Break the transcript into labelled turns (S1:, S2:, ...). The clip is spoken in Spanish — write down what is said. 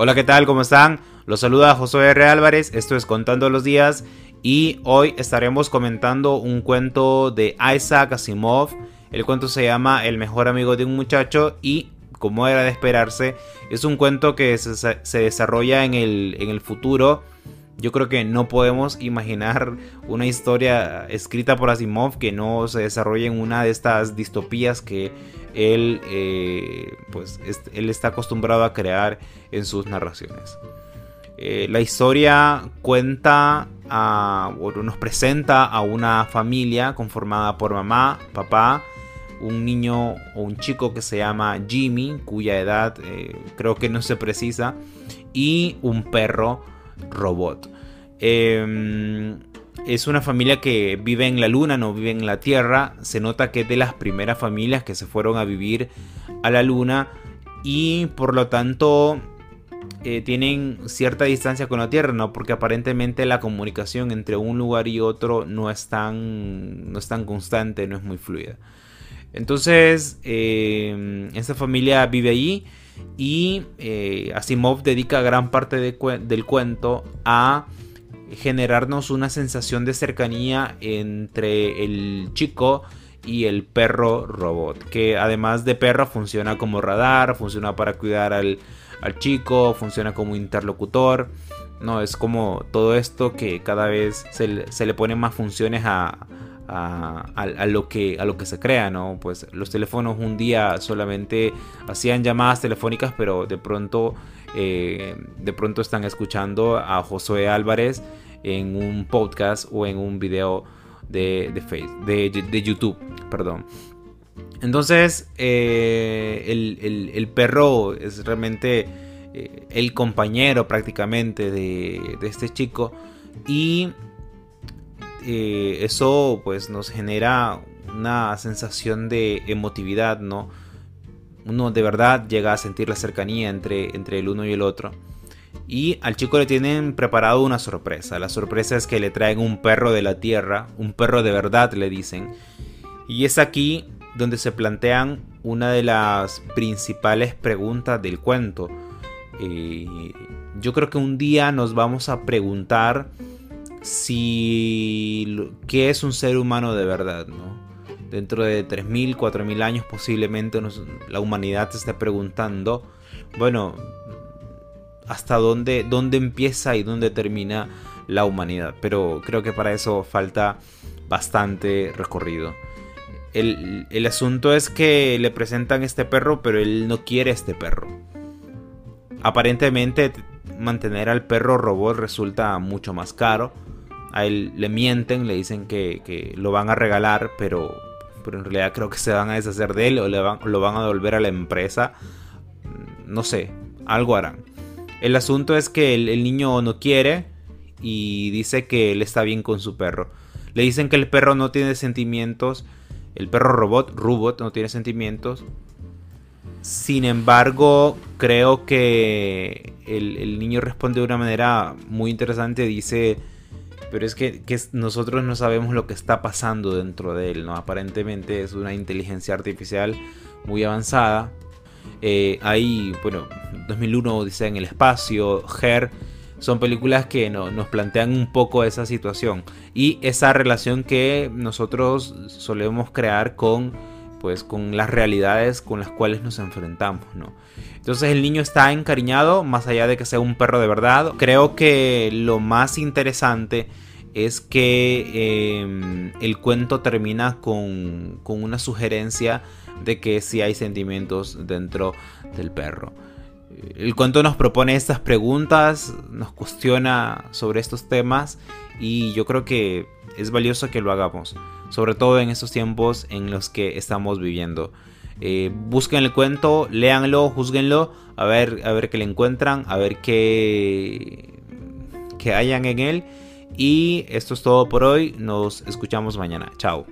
S1: Hola, ¿qué tal? ¿Cómo están? Los saluda Josué R. Álvarez, esto es Contando los Días y hoy estaremos comentando un cuento de Isaac Asimov. El cuento se llama El mejor amigo de un muchacho y como era de esperarse, es un cuento que se, desarrolla en el, en el futuro. Yo creo que no podemos imaginar una historia escrita por Asimov que no se desarrolle en una de estas distopías que él, eh, pues, él está acostumbrado a crear en sus narraciones. Eh, la historia cuenta, a, nos presenta a una familia conformada por mamá, papá, un niño o un chico que se llama Jimmy, cuya edad eh, creo que no se precisa, y un perro robot. Em, es una familia que vive en la luna, no vive en la tierra. Se nota que es de las primeras familias que se fueron a vivir a la luna y por lo tanto eh, tienen cierta distancia con la tierra, ¿no? Porque aparentemente la comunicación entre un lugar y otro no es tan, no es tan constante, no es muy fluida. Entonces, eh, esta familia vive allí y eh, Asimov dedica gran parte del cuento a generarnos una sensación de cercanía entre el chico y el perro robot, que además de perro funciona como radar, funciona para cuidar al, chico, funciona como interlocutor. No, es como todo esto que cada vez se, se le ponen más funciones a, a, lo que, a lo que se crea, ¿no? Pues los teléfonos un día solamente hacían llamadas telefónicas, pero de pronto, eh, de pronto están escuchando a Josué Álvarez en un podcast o en un video de, de, Facebook, de, YouTube, perdón. Entonces, eh, el, perro es realmente eh, el compañero prácticamente de, de este chico y eh, eso pues nos genera una sensación de emotividad, ¿no? Uno de verdad llega a sentir la cercanía entre, entre el uno y el otro. Y al chico le tienen preparado una sorpresa. La sorpresa es que le traen un perro de la tierra, un perro de verdad le dicen. Y es aquí donde se plantean una de las principales preguntas del cuento. Eh, yo creo que un día nos vamos a preguntar si qué es un ser humano de verdad, ¿no? Dentro de 3.000, 4.000 años posiblemente la humanidad se esté preguntando, bueno, hasta dónde, dónde empieza y dónde termina la humanidad. Pero creo que para eso falta bastante recorrido. El, el, asunto es que le presentan este perro, pero él no quiere este perro. Aparentemente mantener al perro robot resulta mucho más caro a él le mienten, le dicen que, lo van a regalar, pero, pero en realidad creo que se van a deshacer de él o le van, lo van a devolver a la empresa. Mm, no sé, algo harán. El asunto es que el, niño no quiere y dice que él está bien con su perro. Le dicen que el perro no tiene sentimientos. El perro robot, robot, no tiene sentimientos. Sin embargo, creo que el, el niño responde de una manera muy interesante. Dice pero es que, nosotros no sabemos lo que está pasando dentro de él, ¿no? Aparentemente es una inteligencia artificial muy avanzada. Eh, hay, bueno, 2001 dice en el espacio, Her, son películas que nos plantean un poco esa situación y esa relación que nosotros solemos crear con pues con las realidades con las cuales nos enfrentamos, ¿no? Entonces el niño está encariñado, más allá de que sea un perro de verdad. Creo que lo más interesante es que em, el cuento termina con, con, una sugerencia de que sí hay sentimientos dentro del perro. El cuento nos propone estas preguntas, nos cuestiona sobre estos temas y yo creo que es valioso que lo hagamos, sobre todo en estos tiempos en los que estamos viviendo. Eh, busquen el cuento, léanlo, juzguenlo, a ver, a ver qué le encuentran, a ver qué, qué hayan en él. Y esto es todo por hoy, nos escuchamos mañana, chao.